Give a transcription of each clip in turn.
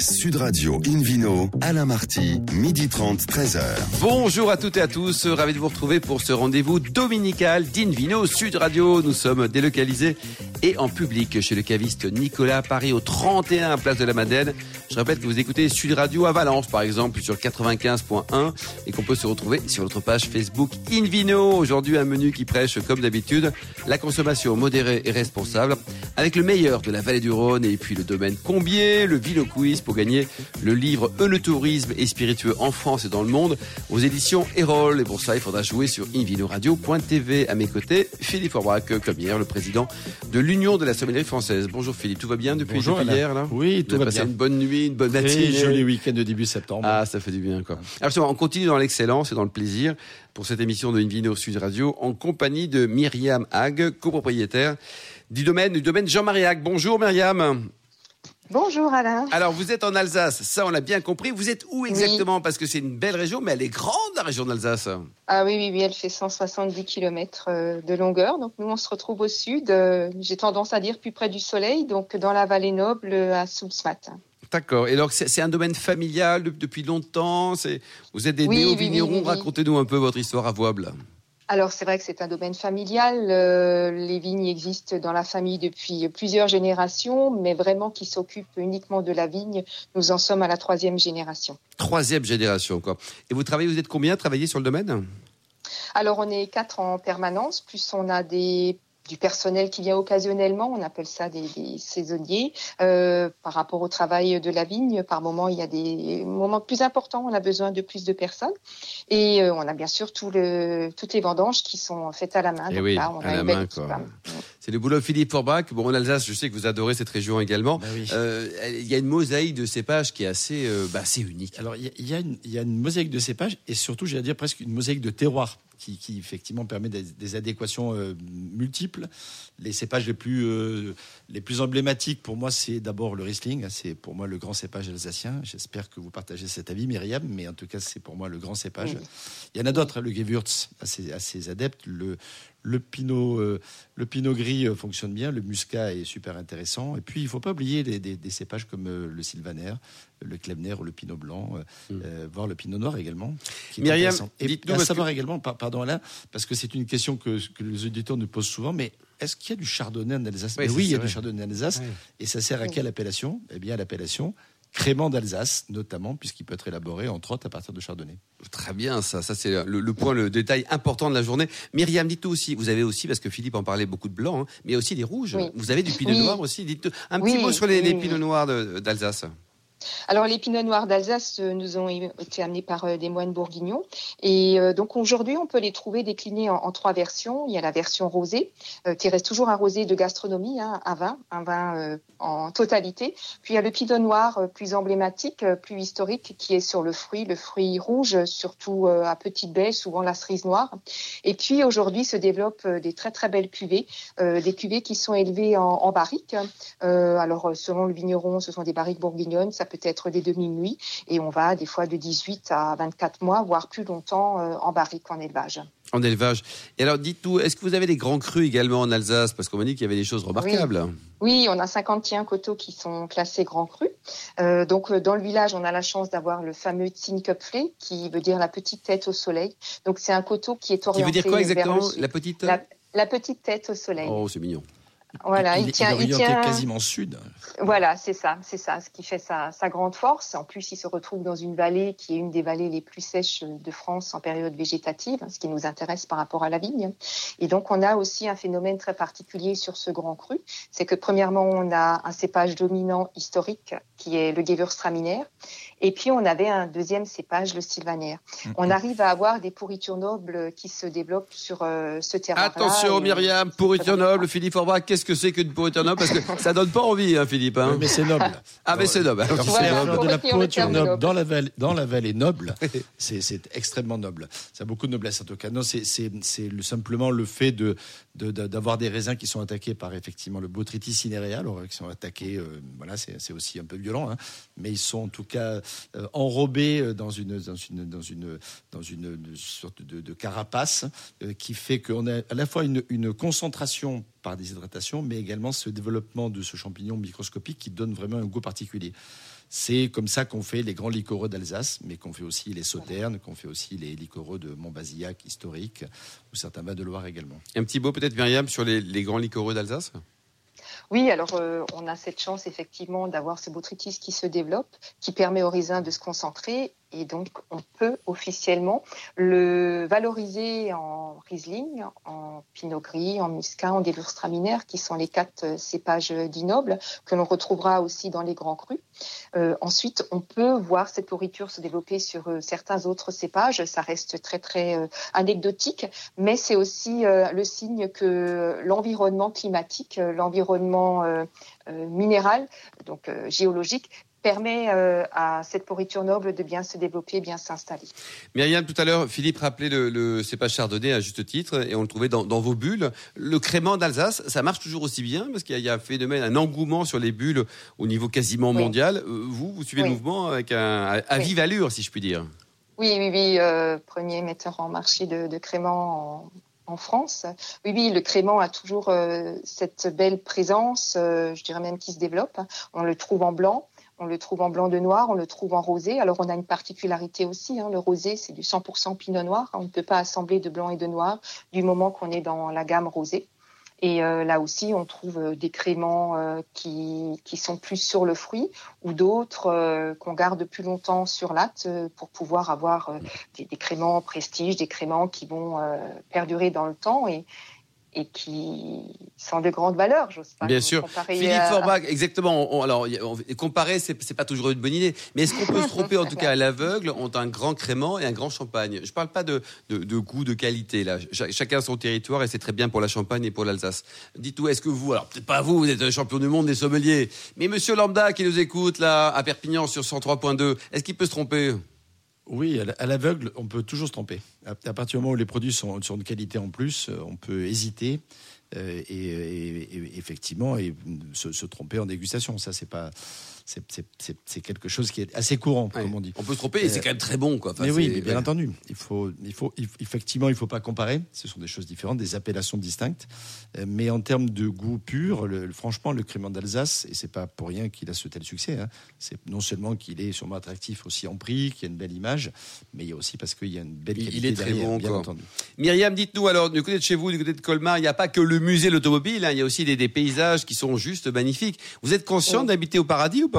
Sud Radio Invino, Alain Marty, midi 30, 13h. Bonjour à toutes et à tous, ravi de vous retrouver pour ce rendez-vous dominical d'Invino Sud Radio. Nous sommes délocalisés et en public chez le caviste Nicolas Paris au 31 Place de la Madeleine. Je rappelle que vous écoutez Sud Radio à Valence par exemple sur 95.1 et qu'on peut se retrouver sur notre page Facebook Invino. Aujourd'hui un menu qui prêche comme d'habitude la consommation modérée et responsable avec le meilleur de la vallée du Rhône et puis le domaine Combier, le Vino Quiz pour gagner le livre Eunotourisme et spiritueux en France et dans le monde aux éditions Erol. Et pour ça, il faudra jouer sur invinoradio.tv. À mes côtés, Philippe Forbach, comme hier, le président de l'Union de la sommellerie française. Bonjour Philippe, tout va bien depuis, Bonjour, depuis hier là Oui, tout va passé bien. une bonne nuit, une bonne matinée. joli week-end de début septembre. Ah, ça fait du bien, quoi. Alors, on continue dans l'excellence et dans le plaisir pour cette émission de Invino Sud Radio en compagnie de Myriam Hague, copropriétaire du domaine, du domaine Jean-Marie Hague. Bonjour, Myriam. Bonjour Alain. Alors, vous êtes en Alsace, ça, on l'a bien compris. Vous êtes où exactement? Parce que c'est une belle région, mais elle est grande, la région d'Alsace. Ah oui, oui, oui, elle fait 170 km de longueur. Donc nous, on se retrouve au sud. euh, J'ai tendance à dire plus près du soleil, donc dans la vallée noble à Soulsmat. D'accord. Et alors, c'est un domaine familial de- depuis longtemps? Vous êtes des Oui, néo-vignerons? oui. Racontez-nous un peu votre histoire à. Alors c'est vrai que c'est un domaine familial. euh, les vignes existent dans la famille depuis plusieurs générations, mais vraiment qui s'occupe uniquement de la vigne. Nous en sommes à la troisième génération. Troisième génération, quoi. Et vous travaillez, vous êtes combien à travailler sur le domaine? Alors on est quatre en permanence, plus on a des du personnel qui vient occasionnellement, on appelle ça des, des saisonniers. Euh, par rapport au travail de la vigne, par moment il y a des moments plus importants, on a besoin de plus de personnes. Et euh, on a bien sûr tout le, toutes les vendanges qui sont faites à la main. Eh Donc oui, là, on à a la main, quoi. hein. C'est le boulot de Philippe Forbach. Bon, en Alsace, je sais que vous adorez cette région également. Bah oui. Euh, Il y a une mosaïque de cépages qui est assez, euh, bah, assez unique. Alors, il y, a- il y a une- il y a une mosaïque de cépages et surtout, j'allais dire presque une mosaïque de terroirs qui, qui, effectivement permet des, des adéquations euh, multiples. Les cépages les plus, euh, les plus emblématiques pour moi, c'est d'abord le Riesling. C'est pour moi le grand cépage alsacien. J'espère que vous partagez cet avis, Myriam, mais en tout cas, c'est pour moi le grand cépage. Oui. Il y en a d'autres, hein, le Gewürz, assez, assez adepte. Le, le pinot, euh, le pinot gris euh, fonctionne bien, le muscat est super intéressant. Et puis, il faut pas oublier les- des, des cépages comme euh, le sylvaner, le Klebner ou le pinot blanc, euh, voire le pinot noir également. qui est. Myriam, dites-nous à savoir également, par- pardon Alain, parce que c'est une question que, que les auditeurs nous posent souvent, mais est-ce qu'il y a du chardonnay en Alsace Oui, Mais c'est- Oui, il y a vrai. du chardonnay en Alsace. Et ça sert à quelle appellation? Eh bien, à l'appellation crément d'Alsace, notamment, puisqu'il peut être élaboré, entre autres, à partir de chardonnay. Très bien, ça, ça c'est le, le point, le détail important de la journée. Myriam, dites-nous aussi, vous avez aussi, parce que Philippe en parlait beaucoup de blanc, hein, mais il y a aussi des rouges. Oui. Vous avez du pinot Oui. noir aussi. Dites un Oui, petit mot sur les, oui, les pinots noirs d'Alsace. Alors les pinots noirs d'Alsace euh, nous ont été amenés par euh, des moines bourguignons et euh, donc aujourd'hui on peut les trouver déclinés en, trois versions. Il y a la version rosée qui reste toujours un rosé de gastronomie, hein, un vin, un vin en totalité. Puis il y a le pinot noir plus emblématique, plus historique qui est sur le fruit, le fruit rouge surtout à petite baie, souvent la cerise noire. Et puis aujourd'hui se développent des très très belles cuvées, des cuvées qui sont élevées en, barriques. Alors selon le vigneron, ce sont des barriques bourguignonnes, peut être des demi-nuits et on va des fois de 18 à 24 mois, voire plus longtemps euh, en barrique en élevage. En élevage. Et alors, dites-nous, est-ce que vous avez des grands crus également en Alsace? Parce qu'on m'a dit qu'il y avait des choses remarquables. Oui, on a 51 coteaux qui sont classés grands crus. Euh, donc euh, dans le village, on a la chance d'avoir le fameux Zinköpfle qui veut dire la petite tête au soleil. Donc c'est un coteau qui est Qui orienté veut dire quoi vers exactement? le sud. La petite La, la petite tête au soleil. Oh, c'est mignon. Voilà, il, il, tient, il tient. quasiment sud. Voilà, c'est ça, c'est ça, ce qui fait sa, sa grande force. En plus, il se retrouve dans une vallée qui est une des vallées les plus sèches de France en période végétative, ce qui nous intéresse par rapport à la vigne. Et donc, on a aussi un phénomène très particulier sur ce grand cru, c'est que premièrement, on a un cépage dominant historique qui est le Gewürztraminer, et puis on avait un deuxième cépage, le Sylvaner. On arrive à avoir des pourritures nobles qui se développent sur euh, ce terrain. Attention, Myriam, pourriture noble, Philippe Forbach, qu'est-ce que c'est qu'une pourriture noble Parce que ça donne pas envie, hein, Philippe. hein. Oui, mais c'est noble. Ah, mais c'est noble. Alors, Voilà, de la terme noble noble. dans la vallée, dans la vallée noble, c'est c'est extrêmement noble. Ça a beaucoup de noblesse en tout cas. Non, c'est c'est c'est le- simplement le fait de de- de- d'avoir des raisins qui sont attaqués par effectivement le botrytis cinerea, alors qui sont attaqués. euh, voilà, c'est c'est aussi un peu violent, hein, mais ils sont en tout cas euh, enrobés euh, dans une dans une dans une dans une, une sorte de, de carapace euh, qui fait qu'on a à la fois une, une concentration par déshydratation, mais également ce développement de ce champignon microscopique qui donne vraiment un goût particulier. C'est comme ça qu'on fait les grands liquoreux d'Alsace, mais qu'on fait aussi les sauternes, qu'on fait aussi les liquoreux de Montbazillac historique, ou certains vins de Loire également. Un petit mot peut-être, Myriam, sur les, les grands liquoreux d'Alsace? Oui, alors euh, on a cette chance effectivement d'avoir ce botrytis qui se développe, qui permet aux raisins de se concentrer et donc on peut officiellement le valoriser en Riesling, en Pinot Gris, en Muscat, en Gewürztraminer, qui sont les quatre euh, cépages d'Inoble que l'on retrouvera aussi dans les grands crus. Euh, ensuite, on peut voir cette pourriture se développer sur euh, certains autres cépages. Ça reste très très anecdotique, mais c'est aussi le signe que l'environnement climatique, l'environnement minéral, donc géologique, permet euh, à cette pourriture noble de bien se développer, bien s'installer. Myriam, tout à l'heure, Philippe rappelait le, le cépage chardonnay à juste titre, et on le trouvait dans, dans vos bulles. Le crément d'Alsace, ça marche toujours aussi bien, parce qu'il y, a un phénomène, un engouement sur les bulles au niveau quasiment Oui. mondial. Euh, Vous, vous suivez Oui. le mouvement avec un, à Oui. vive allure, si je puis dire. Oui, oui, oui, euh, premier metteur en marché de, de crément en, en France. Oui, oui, le crément a toujours euh, cette belle présence, euh, je dirais même qui se développe. On le trouve en blanc. On le trouve en blanc de noir, on le trouve en rosé. Alors on a une particularité aussi, hein, le rosé c'est du 100% pinot noir. On ne peut pas assembler de blanc et de noir du moment qu'on est dans la gamme rosée. Et euh, là aussi, on trouve euh, des créments euh, qui, qui sont plus sur le fruit ou d'autres euh, qu'on garde plus longtemps sur latte euh, pour pouvoir avoir euh, des, des créments prestige, des créments qui vont perdurer dans le temps et, et qui sont de grande valeur, j'ose pas. Bien sûr. comparer Philippe à- Forbach, exactement. On- alors, on- comparer, c'est c'est pas toujours une bonne idée. Mais est-ce qu'on peut se tromper, en tout cas à l'aveugle, entre un grand crément et un grand champagne? Je parle pas de, de, de goût, de qualité. Là, Cha- chacun son territoire et c'est très bien pour la Champagne et pour l'Alsace. Dites-nous, est-ce que vous, alors peut-être pas vous, vous êtes un champion du monde des sommeliers, mais Monsieur Lambda qui nous écoute là à Perpignan sur 103.2, est-ce qu'il peut se tromper? Oui, à l'aveugle, on peut toujours se tromper. À, partir du moment où les produits sont, de qualité en plus, euh, on peut hésiter euh, et- effectivement et se, se tromper en dégustation. Ça, c'est pas, c'est- quelque chose qui est assez courant, Ouais. comme on dit. On peut se tromper et c'est quand même très bon, quoi. Enfin, mais oui, mais bien ouais. entendu. Il faut, il faut, il- effectivement, il faut pas comparer. Ce sont des choses différentes, des appellations distinctes. Euh, Mais en termes de goût pur, le- franchement, le crément d'Alsace, et c'est pas pour rien qu'il a ce tel succès. hein, c'est non seulement qu'il est sûrement attractif aussi en prix, qu'il y a une belle image, mais il y a aussi parce qu'il y a une belle qualité il est très derrière, bon, bien quoi. entendu. Myriam, dites-nous alors, du côté de chez vous, du côté de Colmar, il n'y a pas que le musée de l'automobile, hein, il y a aussi des, des paysages qui sont juste magnifiques. Vous êtes conscient Oui. d'habiter au paradis ou pas?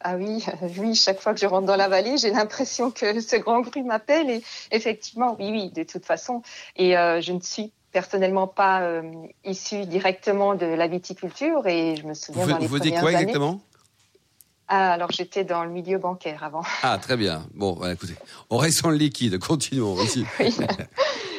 Ah oui, euh, oui, chaque fois que je rentre dans la vallée, j'ai l'impression que ce grand cru m'appelle et effectivement, oui, oui, de toute façon. Et euh, je ne suis personnellement pas euh, issue directement de la viticulture et je me Vous, souviens dans les vous premières quoi années. exactement? Ah, alors j'étais dans le milieu bancaire avant. Ah, très bien. Bon, voilà, écoutez, on reste le liquide, continuons ici. Oui.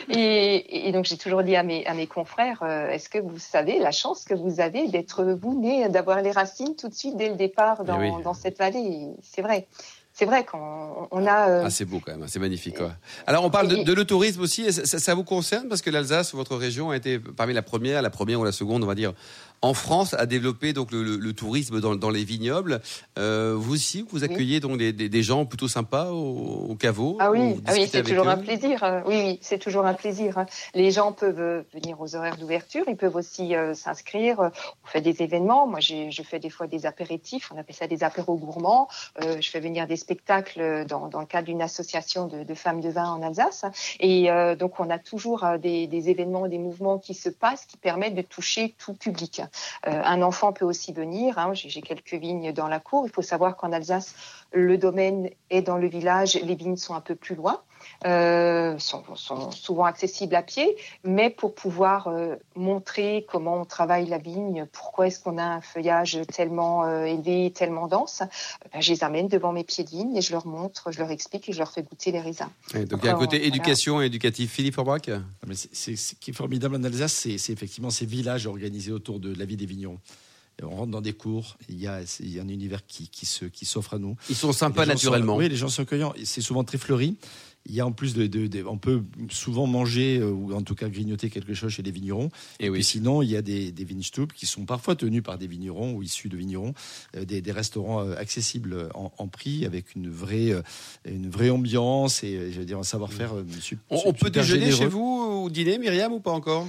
Et, et donc j'ai toujours dit à mes, à mes confrères, euh, est-ce que vous savez la chance que vous avez d'être vous né, d'avoir les racines tout de suite dès le départ dans, Eh oui. dans cette vallée? C'est vrai, c'est vrai qu'on on a. euh, Ah, c'est beau quand même, c'est magnifique. quoi. Alors, on parle de, de le tourisme aussi, ça vous concerne? Parce que l'Alsace, votre région, a été parmi la première, la première ou la seconde, on va dire, en France, à développer donc le, le- le tourisme dans, dans les vignobles. Euh, vous aussi, vous accueillez donc des, des- des gens plutôt sympas au, au caveau Ah oui, ah oui c'est toujours eux un plaisir. Oui, oui, c'est toujours un plaisir. Les gens peuvent euh, venir aux horaires d'ouverture, ils peuvent aussi euh, s'inscrire. On fait des événements. Moi, je fais des fois des apéritifs. On appelle ça des apéros gourmands. Euh, je fais venir des spectacles dans, dans le cadre d'une association de, de femmes de vin en Alsace. Et donc, on a toujours des, des événements, des mouvements qui se passent, qui permettent de toucher tout public. Euh, un enfant peut aussi venir. hein. J'ai j'ai quelques vignes dans la cour. Il faut savoir qu'en Alsace, le domaine est dans le village. Les vignes sont un peu plus loin euh, sont, sont souvent accessibles à pied, mais pour pouvoir euh, montrer comment on travaille la vigne, pourquoi est-ce qu'on a un feuillage tellement euh, élevé, tellement dense, ben, je les amène devant mes pieds de vigne et je leur montre, je leur explique et je leur fais goûter les raisins. Donc, il y a un côté voilà. éducation et éducatif. Philippe c'est- c'est- Ce qui est formidable en Alsace, c'est effectivement ces villages organisés autour de la vie des vignerons. On rentre dans des cours, il y a, il y a un univers qui, qui se- qui s'offre à nous. Ils sont sympas naturellement. sont- oui, les gens sont accueillants. Et C'est souvent très fleuri. Il y a en plus de, de- de- on peut souvent manger euh, ou en tout cas grignoter quelque chose chez les vignerons. Et Et oui. puis sinon, il y a des, des qui sont parfois tenus par des vignerons ou issus de vignerons, euh, des, des restaurants euh, accessibles en, en prix avec une vraie, une vraie ambiance et je veux dire un savoir-faire On, on peut déjeuner généreux. chez vous ou dîner, Myriam, ou pas encore?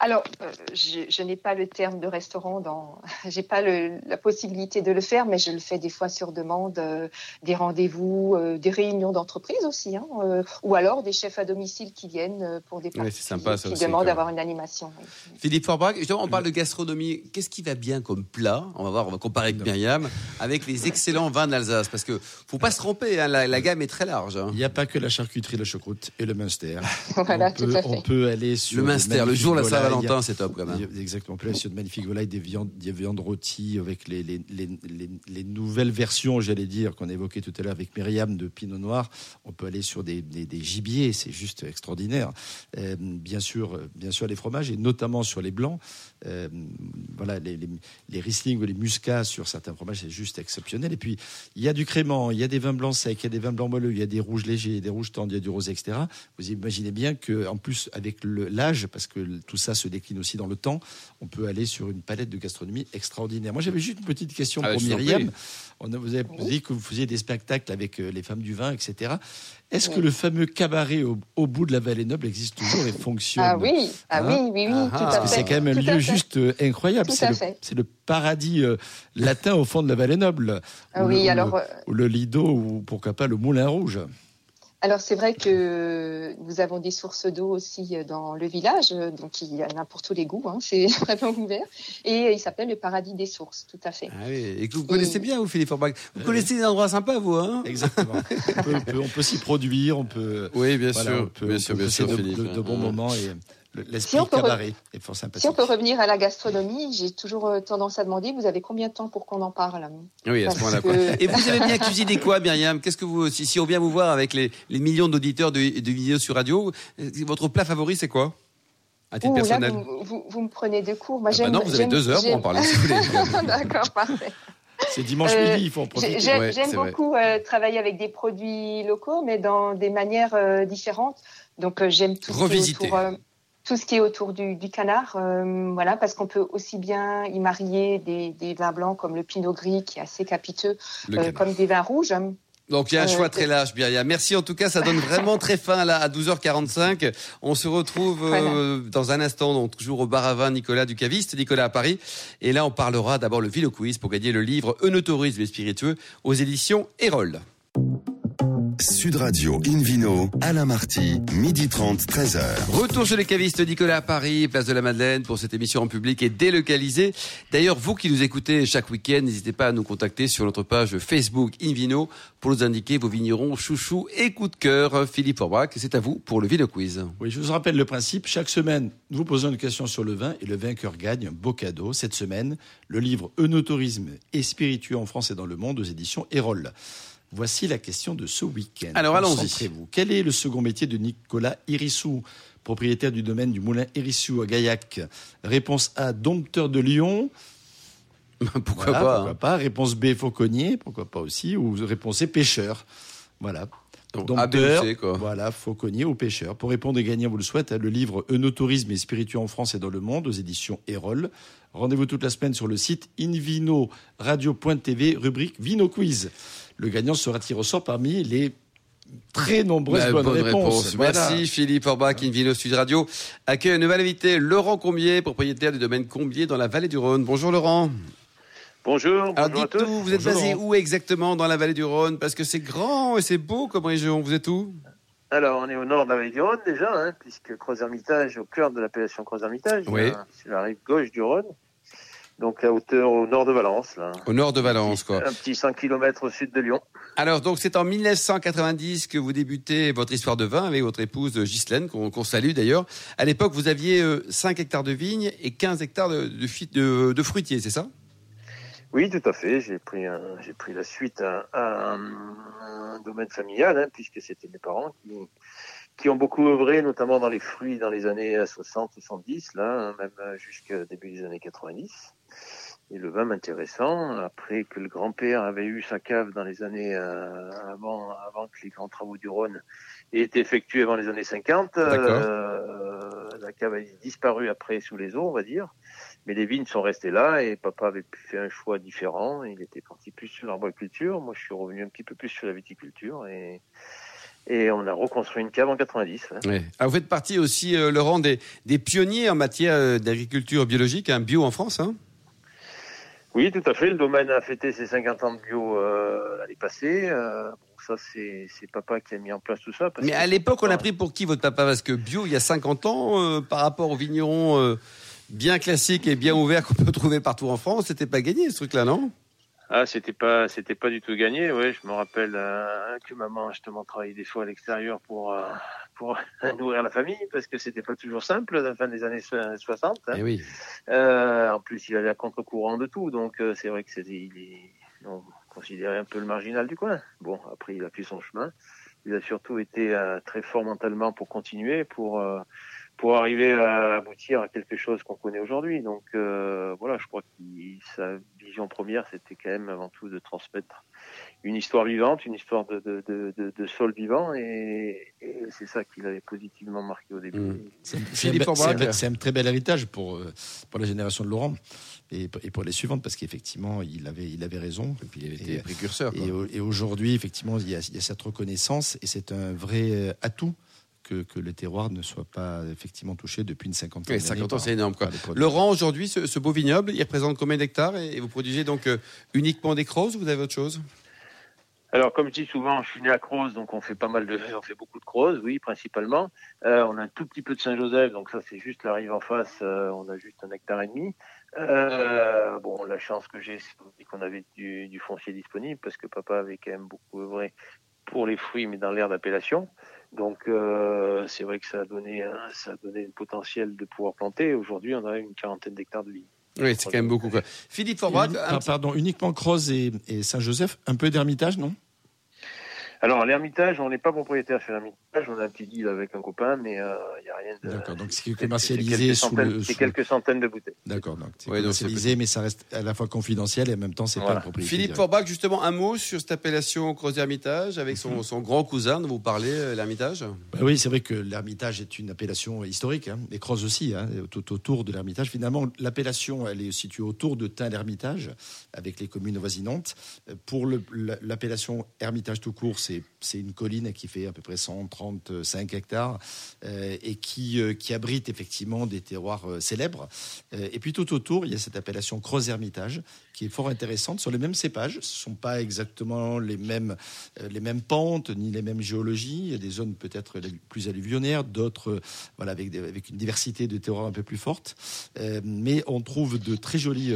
Alors, euh, je, je n'ai pas le terme de restaurant dans, j'ai pas le, la possibilité de le faire, mais je le fais des fois sur demande, euh, des rendez-vous, euh, des réunions d'entreprise aussi, hein, euh, ou alors des chefs à domicile qui viennent pour des particuliers sympa, ça qui aussi, demandent d'avoir une animation. oui. Philippe Forbach, justement, on parle de gastronomie. Qu'est-ce qui va bien comme plat? On va voir, on va comparer avec Myriam, avec les excellents vins d'Alsace. Parce que faut pas se tromper, hein, la, la gamme est très large. hein. Il n'y a pas que la charcuterie, la choucroute et le Munster. Voilà, on, peut, tout à on fait. peut aller sur Le Munster, le jour la. Saint-Valentin, c'est top quand même. Il y a- Exactement. On peut aller sur de magnifiques volailles, des viandes, des viandes rôties avec les, les, les, les- les nouvelles versions, j'allais dire, qu'on évoquait tout à l'heure avec Myriam de Pinot Noir. On peut aller sur des, des, des gibiers, c'est juste extraordinaire. Euh, bien sûr, euh, bien sûr les fromages et notamment sur les blancs. Euh, voilà, les, les, les Riesling ou les Muscats sur certains fromages, c'est juste exceptionnel. Et puis, il y a du crément, il y a des vins blancs secs, il y a des vins blancs moelleux, il y a des rouges légers, des rouges tendres, il y a du rosé, etc. Vous imaginez bien que, en plus, avec l'âge, parce que tout ça se décline aussi dans le temps, on peut aller sur une palette de gastronomie extraordinaire. Moi, j'avais juste une petite question Ah, pour Myriam. On a- vous avez Oui. dit que vous faisiez des spectacles avec euh, les femmes du vin, etc. Est-ce que le fameux cabaret au, au bout de la vallée noble existe toujours et fonctionne Ah oui, ah Hein oui, oui, oui, Ah, tout parce à fait. c'est quand même un lieu juste euh, incroyable. Tout C'est à le, fait. c'est le paradis euh, latin au fond de la vallée noble. Ah Ou oui, le, alors, le- ou le Lido, ou pourquoi pas le Moulin Rouge. Alors c'est vrai que nous avons des sources d'eau aussi euh, dans le village, euh, donc il y en a pour tous les goûts, hein, c'est vraiment ouvert. Et il s'appelle le paradis des sources, tout à fait. Ah oui, et que vous connaissez bien, vous, Philippe Forbach. Vous connaissez des endroits sympas, vous, hein? Exactement. on peut, s'y produire, on peut. Oui, bien voilà, sûr, on peut- bien on sûr, bien sûr, de, Philippe. de- de bons Mmh. moments et l'esprit Si on peut re- cabaret est fort sympathique. Si on peut revenir à la gastronomie, j'ai toujours euh, tendance à demander, vous avez combien de temps pour qu'on en parle? Oui, à ce que- quoi. Et vous aimez bien cuisiner quoi, Myriam? Qu'est-ce que vous, si, si on vient vous voir avec les, les millions d'auditeurs de, de vidéos sur radio, euh, votre plat favori, c'est quoi? À titre Ouh, là, vous, vous- vous me prenez de cours. Moi, Ah bah non, vous avez deux heures pour en parler, si vous voulez. D'accord, parfait. C'est dimanche Euh, midi, il faut en profiter. J'aime Ouais, beaucoup euh, travailler avec des produits locaux, mais dans des manières euh, différentes. Donc, euh, j'aime tout, ce qui est Revisiter. autour, euh, tout ce qui est autour du, du canard, euh, voilà, parce qu'on peut aussi bien y marier des, des vins blancs comme le Pinot Gris, qui est assez capiteux, euh, comme des vins rouges. Donc il y a un Euh, choix très large, Myriam. Merci en tout cas, ça donne vraiment très faim là à 12h45. On se retrouve euh, dans un instant, donc toujours au bar à vin Nicolas du caviste, Nicolas à Paris. Et là, on parlera d'abord le Vilo Quiz pour gagner le livre Eunotourisme et spiritueux aux éditions Erol. Sud Radio Invino, Alain Marty, midi 30, 13h. Retour chez les cavistes Nicolas à Paris, place de la Madeleine pour cette émission en public et délocalisée. D'ailleurs, vous qui nous écoutez chaque week-end, n'hésitez pas à nous contacter sur notre page Facebook Invino pour nous indiquer vos vignerons chouchous et coup de cœur. Philippe Forbach, c'est à vous pour le Vilo Quiz. Oui, je vous rappelle le principe. Chaque semaine, nous vous posons une question sur le vin et le vainqueur gagne un beau cadeau. Cette semaine, le livre Eunotourisme et spiritueux en France et dans le monde aux éditions Erol. Voici la question de ce week-end. Alors, allons-y. Quel est le second métier de Nicolas Irissou, propriétaire du domaine du moulin Irissou à Gaillac? Réponse A, dompteur de Lyon. pourquoi Voilà, pas Pourquoi hein. pas. Réponse B, fauconnier. Pourquoi pas aussi. Ou réponse C, pêcheur. Voilà. Donc, A, B ou Dompteur, C, quoi. voilà, fauconnier ou pêcheur. Pour répondre et gagner, vous le souhaite, hein, le livre Eunotourisme et spiritueux en France et dans le monde aux éditions Erol. Rendez-vous toute la semaine sur le site invinoradio.tv, rubrique Vino Quiz. Le gagnant sera tiré au sort parmi les très nombreuses bonnes bonne réponses. réponse. Voilà. Merci Philippe Orbach, Invino Sud Radio. Accueille un nouvel invité, Laurent Combier, propriétaire du domaine Combier dans la vallée du Rhône. Bonjour Laurent. Bonjour, Alors bonjour à dites-nous, tous. vous êtes Bonjour, basé où exactement dans la vallée du Rhône? Parce que c'est grand et c'est beau comme région. Vous êtes où? Alors, on est au nord de la vallée du Rhône déjà, hein, puisque Croix-Hermitage, au cœur de l'appellation Croix-Hermitage, Oui. hein, c'est la rive gauche du Rhône. Donc, à hauteur au nord de Valence, là. Au nord de Valence, quoi. Un petit 100 km au sud de Lyon. Alors, donc, c'est en 1990 que vous débutez votre histoire de vin avec votre épouse Ghislaine, qu'on salue d'ailleurs. À l'époque, vous aviez euh, 5 hectares de vignes et 15 hectares de, de, fi- de- de fruitiers, c'est ça? Oui, tout à fait. J'ai pris, un- j'ai pris la suite à, à un, un domaine familial, hein, puisque c'était mes parents qui, qui ont beaucoup œuvré, notamment dans les fruits dans les années 60, 70, là, hein, même jusqu'au début des années 90. Et le vin m'intéressant, après que le grand-père avait eu sa cave dans les années euh, avant, avant que les grands travaux du Rhône aient été effectués avant les années 50, D'accord. euh, la cave a disparu après sous les eaux, on va dire. Mais les vignes sont restées là et papa avait fait un choix différent. Il était parti plus sur l'arboriculture. Moi, je suis revenu un petit peu plus sur la viticulture et, Et on a reconstruit une cave en 90. Ouais. Alors ah, vous faites partie aussi, euh, Laurent, des, des, pionniers en matière euh, d'agriculture biologique, hein, bio en France. Hein? Oui, tout à fait. Le domaine a fêté ses 50 ans de bio euh, l'année passée. Euh, bon, ça, c'est papa qui a mis en place tout ça. Mais à l'époque, on a pris pour qui votre papa? Parce que bio, il y a 50 ans, par rapport aux vignerons bien classiques et bien ouverts qu'on peut trouver partout en France, c'était pas gagné ce truc-là, non? Ah, c'était pas, c'était pas du tout gagné. Ouais, je me rappelle euh, que maman justement travaillait des fois à l'extérieur pour euh, pour nourrir la famille parce que c'était pas toujours simple à la fin des années 60. Hein. Eh oui. Euh, en plus, il avait à contre-courant de tout, donc euh, c'est vrai que c'était, il est on considérait un peu le marginal du coin. Bon, après, il a fait son chemin. Il a surtout été très fort mentalement pour continuer, pour pour arriver à aboutir à quelque chose qu'on connaît aujourd'hui. Donc euh, voilà, je crois que sa vision première, c'était quand même avant tout de transmettre une histoire vivante, une histoire de, de, de, de sol vivant, et, et c'est ça qui l'avait positivement marqué au début. Mmh. C'est un, très bel héritage pour, euh, pour la génération de Laurent. Et, et pour les suivantes, parce qu'effectivement, il avait, il avait raison. Et puis, il était précurseur. Et, et aujourd'hui, effectivement, il y, a, il y, a, cette reconnaissance, et c'est un vrai euh, atout que, que, le terroir ne soit pas effectivement touché depuis une cinquantaine d'années. 50 ans, c'est énorme. Quoi. Laurent, aujourd'hui, ce, ce, beau vignoble, il représente combien d'hectares et, vous produisez donc euh, uniquement des crozes ou vous avez autre chose? Alors, comme je dis souvent, je suis né à Croze, donc on fait pas mal de, on fait beaucoup de Croze, oui, principalement. Euh, on a un tout petit peu de Saint-Joseph, donc ça c'est juste la rive en face. Euh, on a juste un hectare et demi. Euh, bon, la chance que j'ai, c'est qu'on avait du, du, foncier disponible parce que papa avait quand même beaucoup œuvré pour les fruits, mais dans l'aire d'appellation. Donc euh, c'est vrai que ça a donné un, ça a donné le potentiel de pouvoir planter. Aujourd'hui, on a une quarantaine d'hectares de vignes. Oui, c'est quand même beaucoup. Quoi. Philippe Forbach, pardon, uniquement Croze et, et Saint-Joseph, un peu d'Hermitage, non? Alors, l'Ermitage, on n'est pas propriétaire sur l'Ermitage, on a un petit deal avec un copain, mais il euh, n'y a rien de. D'accord, donc c'est commercialisé sous le. C'est quelques centaines de bouteilles. D'accord, donc c'est ouais, commercialisé, mais ça reste à la fois confidentiel et en même temps, c'est voilà. pas une propriété. Philippe Forbach, justement, un mot sur cette appellation Croz-Hermitage avec son, son, grand cousin dont vous parlez, euh, l'Hermitage bah Oui, c'est vrai que l'Hermitage est une appellation historique, hein, et Croz aussi, hein, tout autour de l'Hermitage. Finalement, l'appellation, elle est située autour de Tain-l'Hermitage, avec les communes avoisinantes. Pour l'appellation Hermitage tout court, c'est c'est une colline qui fait à peu près 135 hectares euh, et qui, euh, qui abrite effectivement des terroirs euh, célèbres. Et puis tout autour, il y a cette appellation Creuse-Hermitage qui est fort intéressante sur les mêmes cépages. Ce ne sont pas exactement les mêmes, les mêmes pentes ni les mêmes géologies. Il y a des zones peut-être plus alluvionnaires, d'autres voilà, avec, avec une diversité de terroirs un peu plus forte. mais on trouve de très jolis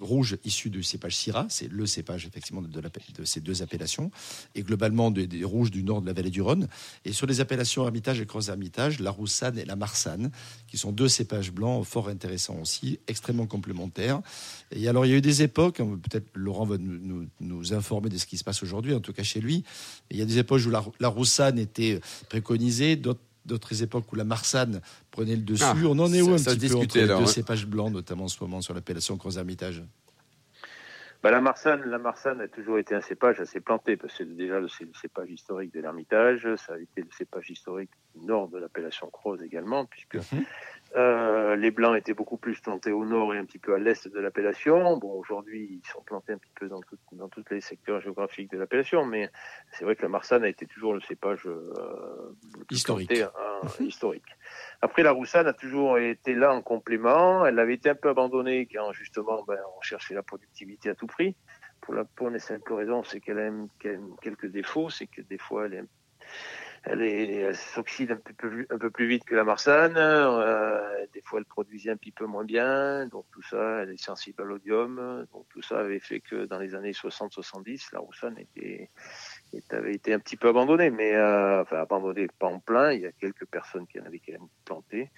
rouges issus du cépage Syrah. C'est le cépage effectivement de, ces deux appellations. Et globalement, des, rouges du nord de la vallée du Rhône. Et sur les appellations Hermitage et Creuse-Hermitage, la Roussanne et la Marsanne, qui sont deux cépages blancs fort intéressants aussi, extrêmement complémentaires. Et alors, il y a eu des époques, hein, peut-être Laurent va nous, nous, nous, informer de ce qui se passe aujourd'hui, en tout cas chez lui. Il y a des époques où la, la Roussanne était préconisée, d'autres d'autres époques où la Marsanne prenait le dessus. Ah, on en est où un petit peu entre les deux cépages blancs, notamment en ce moment sur l'appellation Creuse-Hermitage bah, la Marsanne, la Marsanne a toujours été un cépage assez planté, parce que c'est déjà le, cépage historique de l'Ermitage, ça a été le cépage historique nord de l'appellation Croze également, puisque mmh. Euh, les blancs étaient beaucoup plus plantés au nord et un petit peu à l'est de l'appellation. Bon, aujourd'hui, ils sont plantés un petit peu dans, tout, dans tous les secteurs géographiques de l'appellation, mais c'est vrai que la Marsanne a été toujours le cépage euh, historique. Planté, hein, historique. Après, la Roussanne a toujours été là en complément. Elle avait été un peu abandonnée quand justement ben, on cherchait la productivité à tout prix. Pour la bonne et simple raison, c'est qu'elle a, qu a, quelques défauts, c'est que des fois elle est elle, elle s'oxyde un peu, plus vite que la Marsanne. Euh, des fois, elle produisait un petit peu moins bien. Donc tout ça, elle est sensible à l'odium. Donc tout ça avait fait que dans les années 60-70, la Roussanne était, avait été un petit peu abandonnée, mais euh, enfin abandonnée pas en plein. Il y a quelques personnes qui en avaient quand même planté,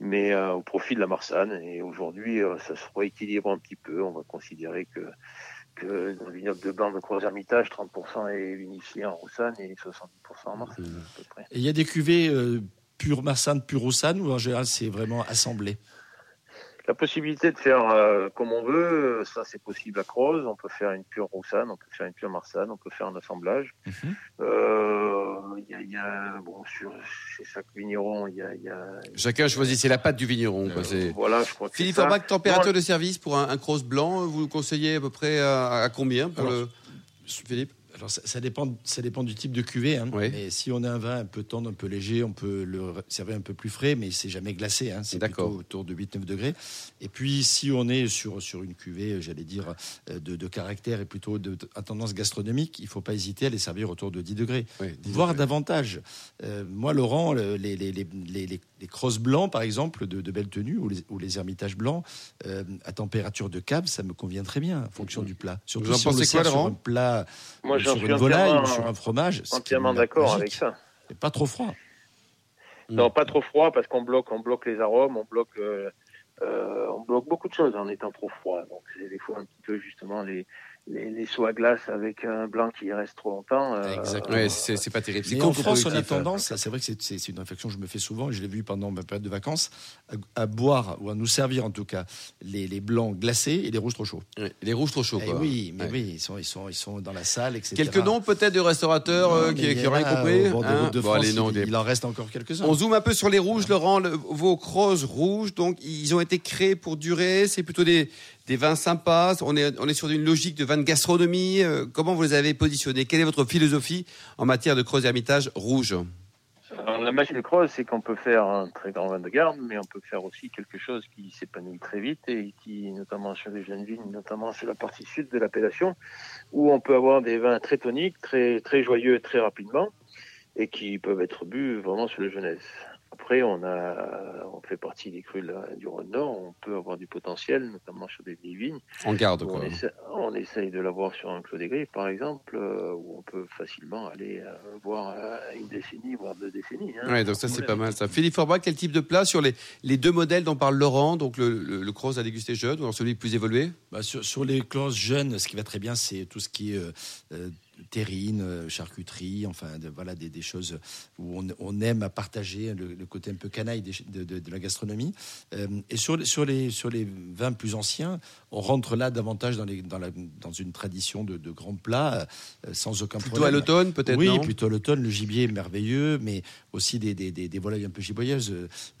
mais euh, au profit de la Marsanne. Et aujourd'hui, euh, ça se rééquilibre un petit peu. On va considérer que que dans le vignoble de blanc de Croix-Hermitage, 30% est unifié en Roussanne et 70% en Marsanne, à peu près. Et il y a des cuvées euh, pure Marsanne, pure Roussanne, ou en général c'est vraiment assemblé? La possibilité de faire euh, comme on veut, ça c'est possible à Croze. On peut faire une pure Roussanne, on peut faire une pure Marsanne, on peut faire un assemblage. Il mm -hmm. euh, y, a, y a, bon, sur, chez chaque vigneron, il y a, y a, Chacun choisissait la pâte du vigneron. Quoi, euh, voilà, je crois que Philippe Orbach, température de service pour un, un Croze blanc, vous conseillez à peu près à, à combien pour Alors, le... Philippe Alors ça, ça dépend, ça dépend du type de cuvée. Hein. Oui. Mais si on a un vin un peu tendre, un peu léger, on peut le servir un peu plus frais, mais c'est jamais glacé. Hein. C'est D'accord. plutôt autour de 8-9 degrés. Et puis si on est sur, sur une cuvée, j'allais dire, euh, de, de caractère et plutôt de, de- à tendance gastronomique, il faut pas hésiter à les servir autour de 10 degrés, Oui, 10 voire degrés. davantage. Euh, moi, Laurent, le- les, les, les, les, les- les crosses blancs, par exemple, de, de belle tenue, ou les, ou les ermitages blancs, euh, à température de cave, ça me convient très bien en fonction du plat. Surtout Vous en si on le pensez quoi, sert sur Laurent? un plat Moi, euh, sur une volaille ou sur un fromage. c'est Entièrement d'accord avec ça. Et pas trop froid. Non, pas trop froid parce qu'on bloque, on bloque les arômes, on bloque, euh, euh, on bloque beaucoup de choses en étant trop froid. Donc c'est des fois un petit peu justement les les, les seaux à glace avec un blanc qui reste trop longtemps. euh, Exactement. Ouais, c'est pas terrible. C'est Mais en France, on a contre-productif. tendance, c'est vrai que c'est- une réflexion que je me fais souvent, et je l'ai vu pendant ma période de vacances, à, à boire, ou à nous servir en tout cas, les, les blancs glacés et les rouges trop chauds. Ouais, Les rouges trop chauds. Eh oui, mais Ouais. oui, ils sont, ils, sont, ils sont dans la salle, etc. Quelques noms peut-être de restaurateurs euh, Non, qui, mais qui il y en auraient a compris hein routes de Bon, France, allez, non, il, des- il en reste encore quelques-uns. On zoome un peu sur les rouges, Laurent. Le- vos crozes rouges, donc ils ont été créés pour durer. C'est plutôt des, des vins sympas. On est, sur une logique de vin de gastronomie. Euh, Comment vous les avez positionnés? Quelle est votre philosophie en matière de creuse hermitage rouge? La magie de Croze, c'est qu'on peut faire un très grand vin de garde, mais on peut faire aussi quelque chose qui s'épanouit très vite et qui, notamment sur les jeunes vignes, notamment sur la partie sud de l'appellation, où on peut avoir des vins très toniques, très, très joyeux très rapidement et qui peuvent être bu vraiment sur la jeunesse. Après, on a, on fait partie des crus de la- du Rhône Nord, on peut avoir du potentiel, notamment sur des vieilles vignes. En garde, quoi. On, essaie, on essaye de l'avoir sur un clos des Griffes, par exemple, euh, où on peut facilement aller euh, voir euh, une décennie, voire deux décennies. hein, Ouais, donc ça c'est pas mal ça. Philippe Forbach, quel type de plat sur les, les deux modèles dont parle Laurent, donc le, le, le Croze à déguster jeune ou alors celui plus évolué? Bah, sur, sur les clauses jeunes, ce qui va très bien, c'est tout ce qui est euh, euh, terrine, euh, charcuterie, enfin de- voilà des, des choses où on, on aime à partager le, le côté un peu canaille de, de- de la gastronomie. Euh, et sur, les- sur, les, sur les vins plus anciens, on rentre là davantage dans, les, dans, la, dans une tradition de, grands plats euh, sans aucun Plutôt à problème. l'automne peut-être Oui, non plutôt à l'automne, le gibier est merveilleux, mais aussi des, des, des, des volailles un peu giboyeuses,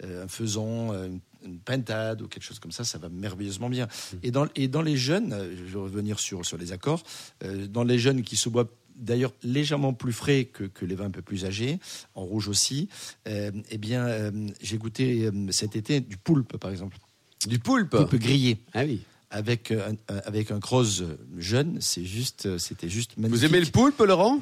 euh, un faisan, une, une pintade ou quelque chose comme ça, ça va merveilleusement bien. Et, dans, et dans les jeunes, euh, je vais revenir sur, sur les accords, euh, dans les jeunes qui se boivent d'ailleurs légèrement plus frais que, que les vins un peu plus âgés, en rouge aussi, euh, eh bien, euh, j'ai goûté cet été du poulpe, par exemple. Du poulpe? Poulpe grillé. Ah oui. Avec un, avec un croze jeune, c'est juste, c'était juste magnifique Vous aimez le poulpe, Laurent?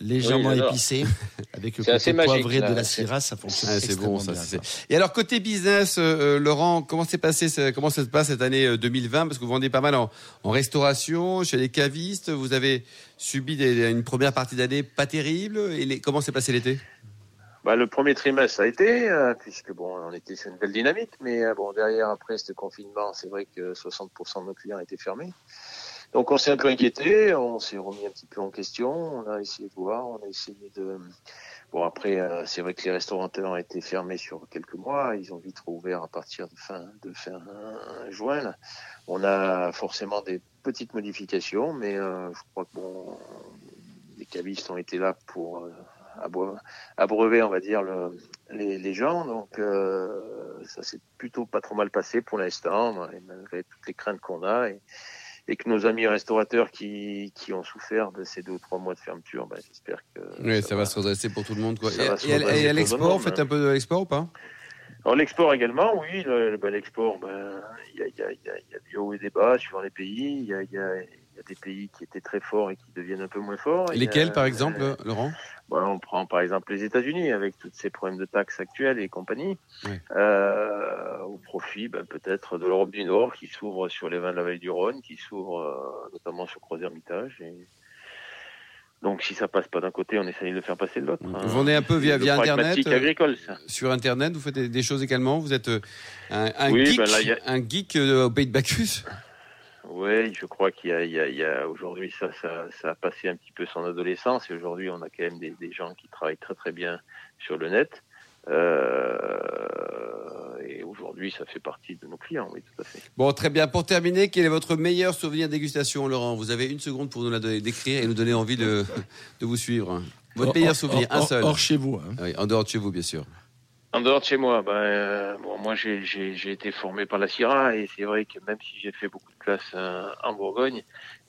Légèrement Oui, épicé, avec le côté poivré là, de la syrah, ça fonctionne Ah, c'est bon ça. bien. Et alors côté business, euh, euh, Laurent, comment s'est passé, ce- comment ça se passe cette année euh, 2020 Parce que vous vendez pas mal en, en restauration, chez les cavistes. Vous avez subi des- une première partie d'année pas terrible. Et les- comment s'est passé l'été? Bah, le premier trimestre, ça a été, euh, puisque bon, on était sur une belle dynamique, mais euh, bon, derrière, après ce confinement, c'est vrai que 60% de nos clients étaient fermés. Donc, on s'est un peu inquiété, on s'est remis un petit peu en question, on a essayé de voir, on a essayé de. Bon, après, euh, c'est vrai que les restaurateurs ont été fermés sur quelques mois, ils ont vite rouvert à partir de fin, de fin juin. là. On a forcément des petites modifications, mais euh, je crois que bon, les cavistes ont été là pour euh, abreuver, on va dire, le, les, les gens. Donc, euh, ça s'est plutôt pas trop mal passé pour l'instant, malgré toutes les craintes qu'on a. Et, et que nos amis restaurateurs qui, qui ont souffert de ces deux ou trois mois de fermeture, ben, j'espère que Oui, ça, va se redresser pour tout le monde. Quoi. Et, et et à l'export, vous faites hein. un peu de l'export ou pas? Alors l'export également, oui, le- ben, l'export, ben, il y, a, il y, a, il y, a, il y a du haut et des bas suivant les pays. Il y a, il y, a, y a des pays qui étaient très forts et qui deviennent un peu moins forts. Il Lesquels, par exemple, Laurent? Bon, on prend par exemple les États-Unis avec tous ces problèmes de taxes actuels et compagnie, euh, au profit ben, peut-être de l'Europe du Nord qui s'ouvre sur les vins de la vallée du Rhône, qui s'ouvre euh, notamment sur Croix-Hermitage. Et... Donc si ça passe pas d'un côté, on essaye de le faire passer de l'autre. hein. Vous vendez un peu via, via Internet euh, agricole, ça. Sur Internet, vous faites des, des choses également Vous êtes euh, un, un Oui, geek, ben là, il y a- un geek euh, au pays de Bacchus? Oui, je crois qu'il y a, il y a, il y a aujourd'hui ça, ça, ça a passé un petit peu son adolescence et aujourd'hui on a quand même des, des gens qui travaillent très très bien sur le net. Euh, et aujourd'hui ça fait partie de nos clients, oui tout à fait. Bon, très bien. Pour terminer, quel est votre meilleur souvenir de dégustation, Laurent? Vous avez une seconde pour nous la donner- décrire et nous donner envie de, de vous suivre. Votre meilleur hors- souvenir, un seul. Hors chez vous. hein. Oui, en dehors de chez vous, bien sûr. En dehors de chez moi, ben, euh, bon, moi j'ai, été formé par la Syrah et c'est vrai que même si j'ai fait beaucoup de classes euh, en Bourgogne,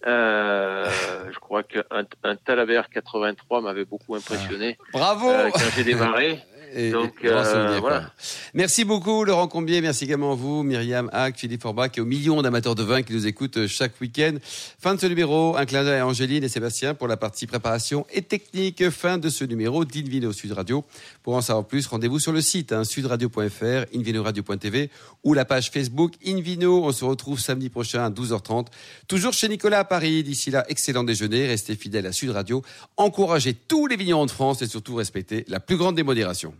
euh, je crois qu'un un Talabert 83 m'avait beaucoup impressionné. Bravo euh, Quand j'ai démarré. Et- Donc, et grand euh, voilà. Merci beaucoup Laurent Combier, merci également à vous, Myriam Hack, Philippe Forbach et aux millions d'amateurs de vin qui nous écoutent euh, chaque week-end. Fin de ce numéro, un clin d'œil à Angéline et Sébastien pour la partie préparation et technique. Fin de ce numéro d'Invino Sud Radio. Pour en savoir plus, rendez-vous sur le site hein, sudradio.fr, invinoradio.tv ou la page Facebook Invino. On se retrouve samedi prochain à 12h30. Toujours chez Nicolas à Paris. D'ici là, excellent déjeuner. Restez fidèles à Sud Radio. Encouragez tous les vignerons de France et surtout respectez la plus grande démodération.